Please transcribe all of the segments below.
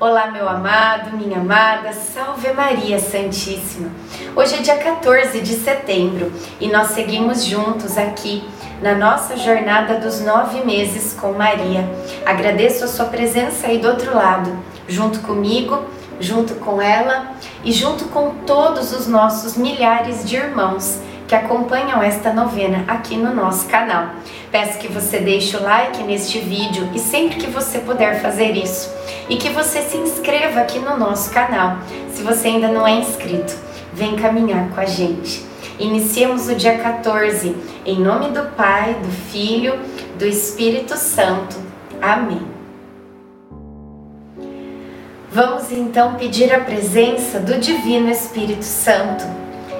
Olá, meu amado, minha amada, salve Maria Santíssima. Hoje é dia 14 de setembro e nós seguimos juntos aqui na nossa jornada dos nove meses com Maria. Agradeço a sua presença aí do outro lado, junto comigo, junto com ela e junto com todos os nossos milhares de irmãos que acompanham esta novena aqui no nosso canal. Peço que você deixe o like neste vídeo e sempre que você puder fazer isso, e que você se inscreva aqui no nosso canal, se você ainda não é inscrito. Vem caminhar com a gente. Iniciemos o dia 14, em nome do Pai, do Filho, do Espírito Santo. Amém. Vamos então pedir a presença do Divino Espírito Santo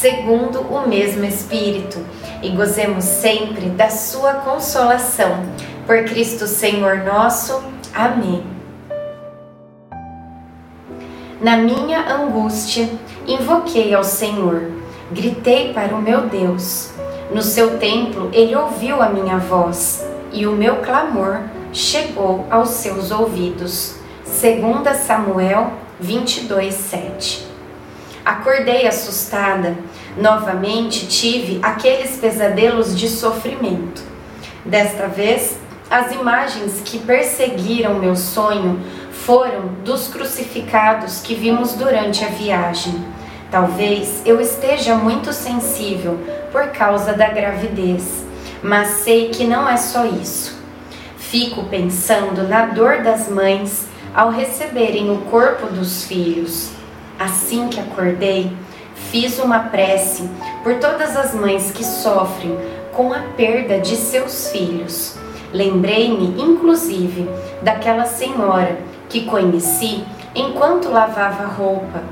segundo o mesmo Espírito, e gozemos sempre da Sua consolação. Por Cristo Senhor nosso. Amém. Na minha angústia, invoquei ao Senhor, gritei para o meu Deus. No seu templo, ele ouviu a minha voz, e o meu clamor chegou aos seus ouvidos. Segunda Samuel 22, 7. Acordei assustada. Novamente tive aqueles pesadelos de sofrimento. Desta vez, as imagens que perseguiram meu sonho foram dos crucificados que vimos durante a viagem. Talvez eu esteja muito sensível por causa da gravidez, mas sei que não é só isso. Fico pensando na dor das mães ao receberem o corpo dos filhos Assim que acordei, fiz uma prece por todas as mães que sofrem com a perda de seus filhos. Lembrei-me, inclusive, daquela senhora que conheci enquanto lavava roupa.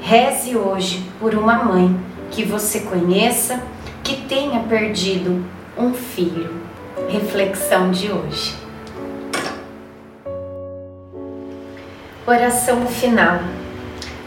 Reze hoje por uma mãe que você conheça que tenha perdido um filho. Reflexão de hoje. Oração final.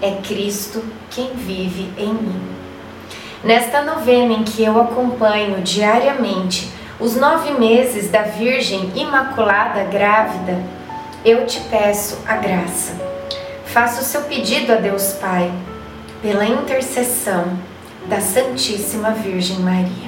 é Cristo quem vive em mim. Nesta novena em que eu acompanho diariamente os nove meses da Virgem Imaculada Grávida, eu te peço a graça. Faça o seu pedido a Deus Pai, pela intercessão da Santíssima Virgem Maria.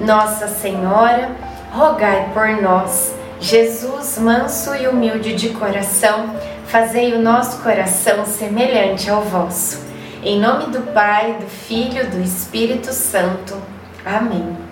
Nossa Senhora, rogai por nós. Jesus, manso e humilde de coração, fazei o nosso coração semelhante ao vosso. Em nome do Pai, do Filho, do Espírito Santo. Amém.